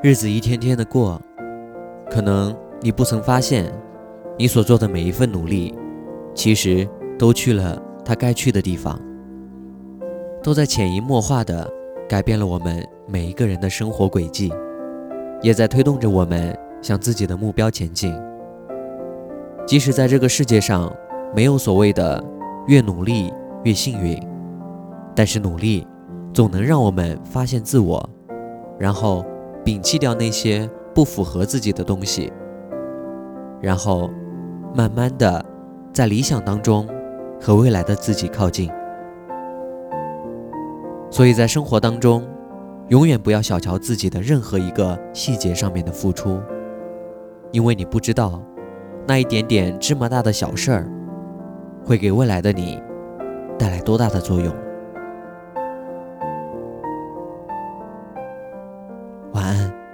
日子一天天的过，可能你不曾发现，你所做的每一份努力，其实都去了它该去的地方，都在潜移默化的改变了我们每一个人的生活轨迹，也在推动着我们向自己的目标前进。即使在这个世界上没有所谓的越努力越幸运，但是努力总能让我们发现自我，然后摒弃掉那些不符合自己的东西，然后慢慢的在理想当中和未来的自己靠近。所以在生活当中，永远不要小瞧自己的任何一个细节上面的付出，因为你不知道。那一点点芝麻大的小事儿，会给未来的你带来多大的作用？晚安。